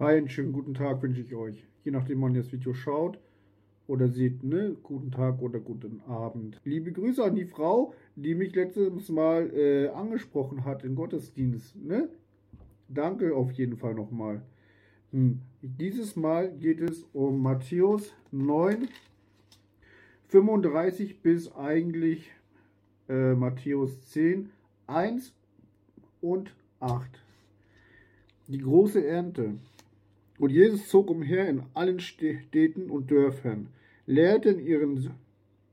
Hi, einen schönen guten Tag wünsche ich euch. Je nachdem, wann ihr das Video schaut oder seht, ne? Guten Tag oder guten Abend. Liebe Grüße an die Frau, die mich letztes Mal äh, angesprochen hat im Gottesdienst, ne? Danke auf jeden Fall nochmal. Hm. Dieses Mal geht es um Matthäus 9, 35 bis eigentlich äh, Matthäus 10, 1 und 8. Die große Ernte. Und Jesus zog umher in allen Städten und Dörfern, lehrte in ihren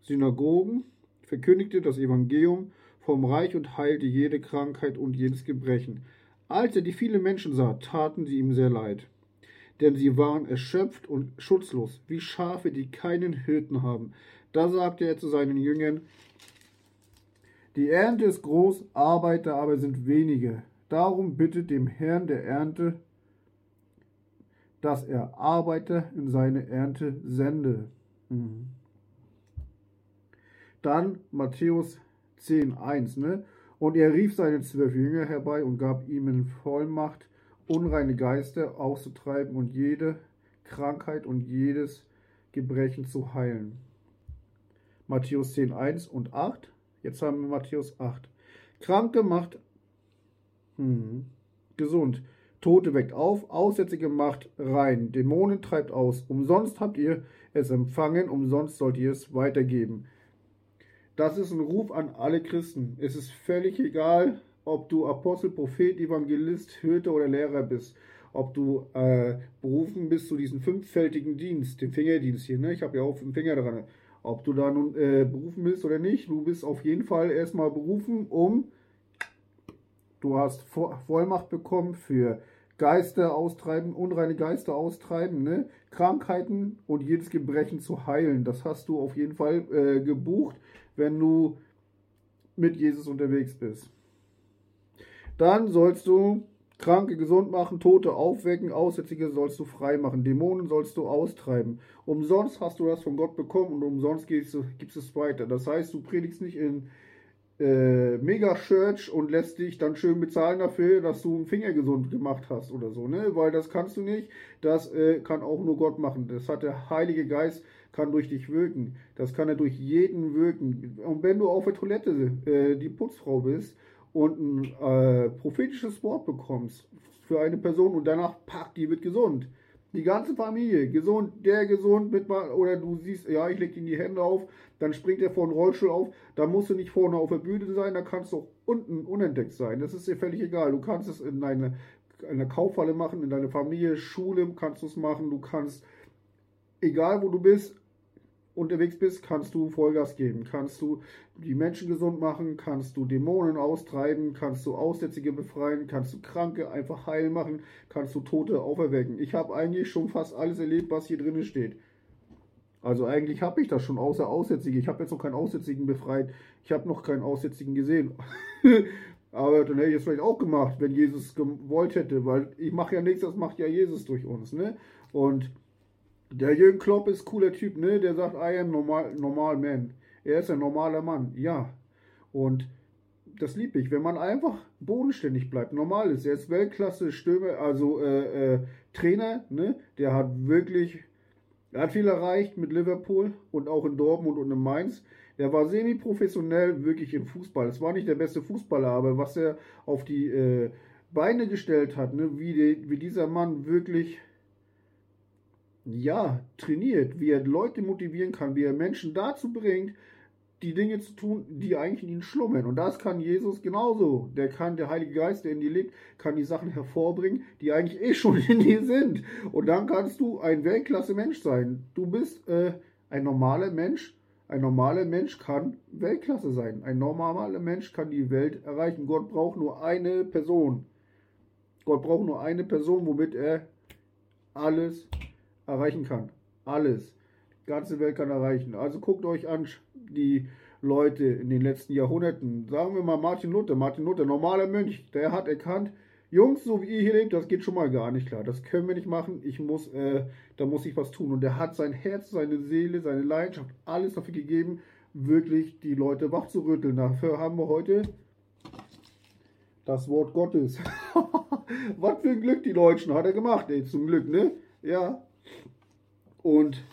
Synagogen, verkündigte das Evangelium vom Reich und heilte jede Krankheit und jedes Gebrechen. Als er die vielen Menschen sah, taten sie ihm sehr leid, denn sie waren erschöpft und schutzlos, wie Schafe, die keinen Hirten haben. Da sagte er zu seinen Jüngern, die Ernte ist groß, Arbeiter aber sind wenige. Darum bittet dem Herrn der Ernte, dass er Arbeiter in seine Ernte sende. Mhm. Dann Matthäus 10, 1, ne? Und er rief seine zwölf Jünger herbei und gab ihnen Vollmacht, unreine Geister auszutreiben und jede Krankheit und jedes Gebrechen zu heilen. Matthäus 10, 1 und 8. Jetzt haben wir Matthäus 8. Kranke macht hm, gesund. Tote weckt auf, Aussätzige macht rein, Dämonen treibt aus. Umsonst habt ihr es empfangen, umsonst sollt ihr es weitergeben. Das ist ein Ruf an alle Christen. Es ist völlig egal, ob du Apostel, Prophet, Evangelist, Hirte oder Lehrer bist. Ob du äh, berufen bist zu diesem fünffältigen Dienst, dem Fingerdienst hier. Ne? Ich habe ja auch einen Finger dran. Ob du da nun äh, berufen bist oder nicht, du bist auf jeden Fall erstmal berufen, um du hast Vollmacht bekommen für Geister austreiben, unreine Geister austreiben, ne? Krankheiten und jedes Gebrechen zu heilen. Das hast du auf jeden Fall äh, gebucht, wenn du mit Jesus unterwegs bist. Dann sollst du Kranke gesund machen, Tote aufwecken, Aussätzige sollst du frei machen, Dämonen sollst du austreiben. Umsonst hast du das von Gott bekommen und umsonst gibst du, es weiter. Das heißt, du predigst nicht in äh, Mega-Church und lässt dich dann schön bezahlen dafür, dass du einen Finger gesund gemacht hast oder so, ne? Weil das kannst du nicht. Das äh, kann auch nur Gott machen. Das hat der Heilige Geist, kann durch dich wirken. Das kann er durch jeden wirken. Und wenn du auf der Toilette äh, die Putzfrau bist und ein äh, prophetisches Wort bekommst für eine Person und danach, pack, die wird gesund die ganze Familie, gesund, der gesund mit oder du siehst, ja, ich leg ihm die Hände auf, dann springt er vor den Rollstuhl auf, da musst du nicht vorne auf der Bühne sein, da kannst du auch unten unentdeckt sein. Das ist dir völlig egal. Du kannst es in deine in der Kaufhalle machen, in deiner Familie, Schule kannst du es machen, du kannst, egal wo du bist, unterwegs bist, kannst du Vollgas geben, kannst du die Menschen gesund machen, kannst du Dämonen austreiben, kannst du Aussätzige befreien, kannst du Kranke einfach heil machen, kannst du Tote auferwecken. Ich habe eigentlich schon fast alles erlebt, was hier drin steht. Also eigentlich habe ich das schon, außer Aussätzige. Ich habe jetzt noch keinen Aussätzigen befreit. Ich habe noch keinen Aussätzigen gesehen. Aber dann hätte ich es vielleicht auch gemacht, wenn Jesus gewollt hätte, weil ich mache ja nichts, das macht ja Jesus durch uns. Ne? Und der Jürgen Klopp ist cooler Typ, ne? Der sagt, I am normal, normal man. Er ist ein normaler Mann, ja. Und das liebe ich, wenn man einfach bodenständig bleibt, normal ist. Er ist Weltklasse Stürmer, also äh, äh, Trainer, ne? Der hat wirklich, er hat viel erreicht mit Liverpool und auch in Dortmund und in Mainz. Er war semi-professionell wirklich im Fußball. Es war nicht der beste Fußballer, aber was er auf die äh, Beine gestellt hat, ne? wie, die, wie dieser Mann wirklich ja, trainiert, wie er Leute motivieren kann, wie er Menschen dazu bringt, die Dinge zu tun, die eigentlich in ihnen schlummern. Und das kann Jesus genauso. Der kann, der Heilige Geist, der in dir lebt, kann die Sachen hervorbringen, die eigentlich eh schon in dir sind. Und dann kannst du ein Weltklasse-Mensch sein. Du bist äh, ein normaler Mensch. Ein normaler Mensch kann Weltklasse sein. Ein normaler Mensch kann die Welt erreichen. Gott braucht nur eine Person. Gott braucht nur eine Person, womit er alles erreichen kann. Alles. Die ganze Welt kann erreichen. Also guckt euch an, die Leute in den letzten Jahrhunderten. Sagen wir mal Martin Luther. Martin Luther, normaler Mönch, der hat erkannt, Jungs, so wie ihr hier lebt, das geht schon mal gar nicht klar. Das können wir nicht machen. Ich muss, äh, da muss ich was tun. Und er hat sein Herz, seine Seele, seine Leidenschaft, alles dafür gegeben, wirklich die Leute wach zu rütteln. Dafür haben wir heute das Wort Gottes. Was für ein Glück, die Deutschen, hat er gemacht, ey, zum Glück, ne? Ja. Und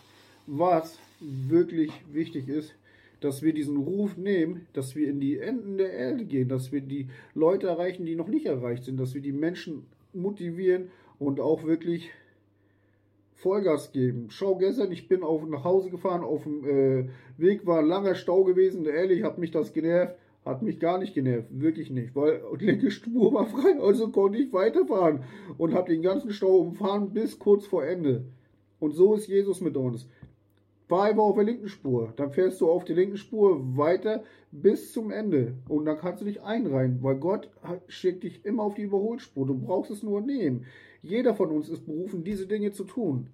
was wirklich wichtig ist, dass wir diesen Ruf nehmen, dass wir in die Enden der Erde gehen, dass wir die Leute erreichen, die noch nicht erreicht sind, dass wir die Menschen motivieren und auch wirklich Vollgas geben. Schau, gestern, ich bin auf, nach Hause gefahren, auf dem äh, Weg war ein langer Stau gewesen, ehrlich, hat mich das genervt, hat mich gar nicht genervt, wirklich nicht, weil die linke Spur war frei, also konnte ich weiterfahren und habe den ganzen Stau umfahren bis kurz vor Ende. Und so ist Jesus mit uns. Fahr einfach auf der linken Spur. Dann fährst du auf der linken Spur weiter bis zum Ende. Und dann kannst du dich einreihen, weil Gott schickt dich immer auf die Überholspur. Du brauchst es nur nehmen. Jeder von uns ist berufen, diese Dinge zu tun.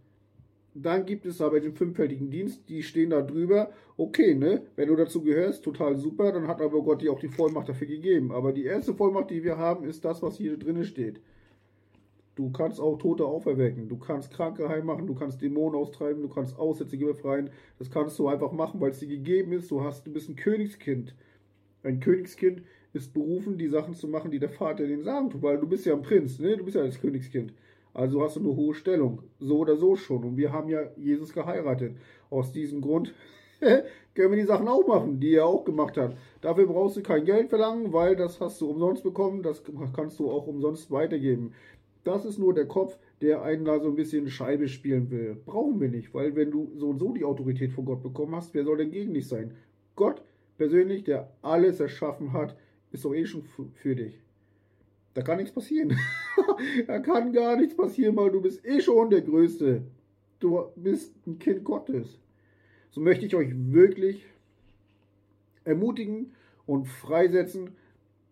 Dann gibt es aber den fünffältigen Dienst, die stehen da drüber. Okay, ne? Wenn du dazu gehörst, total super, dann hat aber Gott dir auch die Vollmacht dafür gegeben. Aber die erste Vollmacht, die wir haben, ist das, was hier drinnen steht. Du kannst auch Tote auferwecken, du kannst Kranke heim machen, du kannst Dämonen austreiben, du kannst Aussätzige befreien. Das kannst du einfach machen, weil es dir gegeben ist. Du hast, du bist ein Königskind. Ein Königskind ist berufen, die Sachen zu machen, die der Vater den sagen tut, weil du bist ja ein Prinz, ne? Du bist ja das Königskind. Also hast du eine hohe Stellung. So oder so schon. Und wir haben ja Jesus geheiratet. Aus diesem Grund können wir die Sachen auch machen, die er auch gemacht hat. Dafür brauchst du kein Geld verlangen, weil das hast du umsonst bekommen. Das kannst du auch umsonst weitergeben. Das ist nur der Kopf, der einen da so ein bisschen Scheibe spielen will. Brauchen wir nicht, weil wenn du so und so die Autorität von Gott bekommen hast, wer soll denn gegen dich sein? Gott persönlich, der alles erschaffen hat, ist doch eh schon für dich. Da kann nichts passieren. da kann gar nichts passieren, weil du bist eh schon der Größte. Du bist ein Kind Gottes. So möchte ich euch wirklich ermutigen und freisetzen,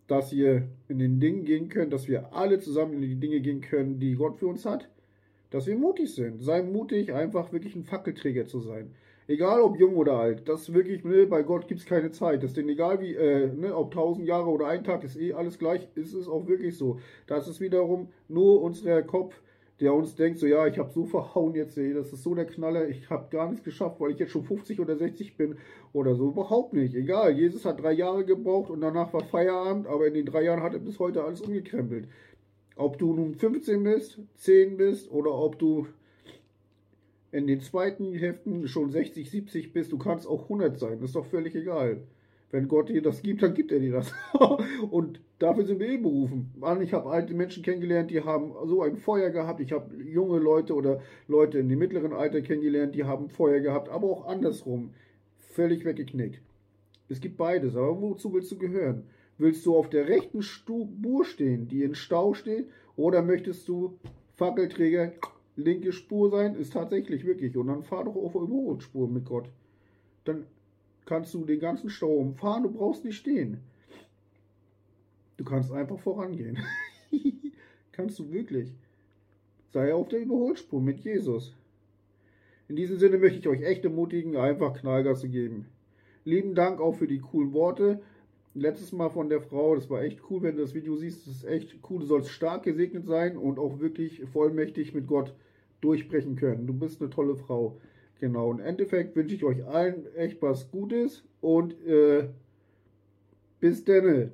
dass ihr in den Dingen gehen könnt, dass wir alle zusammen in die Dinge gehen können, die Gott für uns hat. Dass wir mutig sind. Sei mutig, einfach wirklich ein Fackelträger zu sein. Egal ob jung oder alt, das wirklich, ne, bei Gott gibt es keine Zeit. Das ist denn egal wie, äh, ne, ob tausend Jahre oder ein Tag, ist eh alles gleich, ist es auch wirklich so. Das ist wiederum nur unser Kopf, der uns denkt, so ja, ich habe so verhauen jetzt, ey, das ist so der Knaller, ich habe gar nichts geschafft, weil ich jetzt schon 50 oder 60 bin oder so. Überhaupt nicht. Egal, Jesus hat drei Jahre gebraucht und danach war Feierabend, aber in den drei Jahren hat er bis heute alles umgekrempelt. Ob du nun 15 bist, 10 bist oder ob du in den zweiten Heften schon 60, 70 bist, du kannst auch 100 sein, ist doch völlig egal. Wenn Gott dir das gibt, dann gibt er dir das. und dafür sind wir eh berufen. Mann, ich habe alte Menschen kennengelernt, die haben so ein Feuer gehabt. Ich habe junge Leute oder Leute in dem mittleren Alter kennengelernt, die haben Feuer gehabt, aber auch andersrum. Völlig weggeknickt. Es gibt beides, aber wozu willst du gehören? Willst du auf der rechten Spur stehen, die in Stau steht, oder möchtest du Fackelträger linke Spur sein, ist tatsächlich wirklich. Und dann fahr doch auf Überholspur mit Gott. Dann kannst du den ganzen Stau umfahren, du brauchst nicht stehen. Du kannst einfach vorangehen. kannst du wirklich. Sei auf der Überholspur mit Jesus. In diesem Sinne möchte ich euch echt ermutigen, einfach Knallgas zu geben. Lieben Dank auch für die coolen Worte. Letztes Mal von der Frau, das war echt cool, wenn du das Video siehst, das ist echt cool. Du sollst stark gesegnet sein und auch wirklich vollmächtig mit Gott durchbrechen können. Du bist eine tolle Frau. Genau, im Endeffekt wünsche ich euch allen echt was Gutes und äh, bis denne.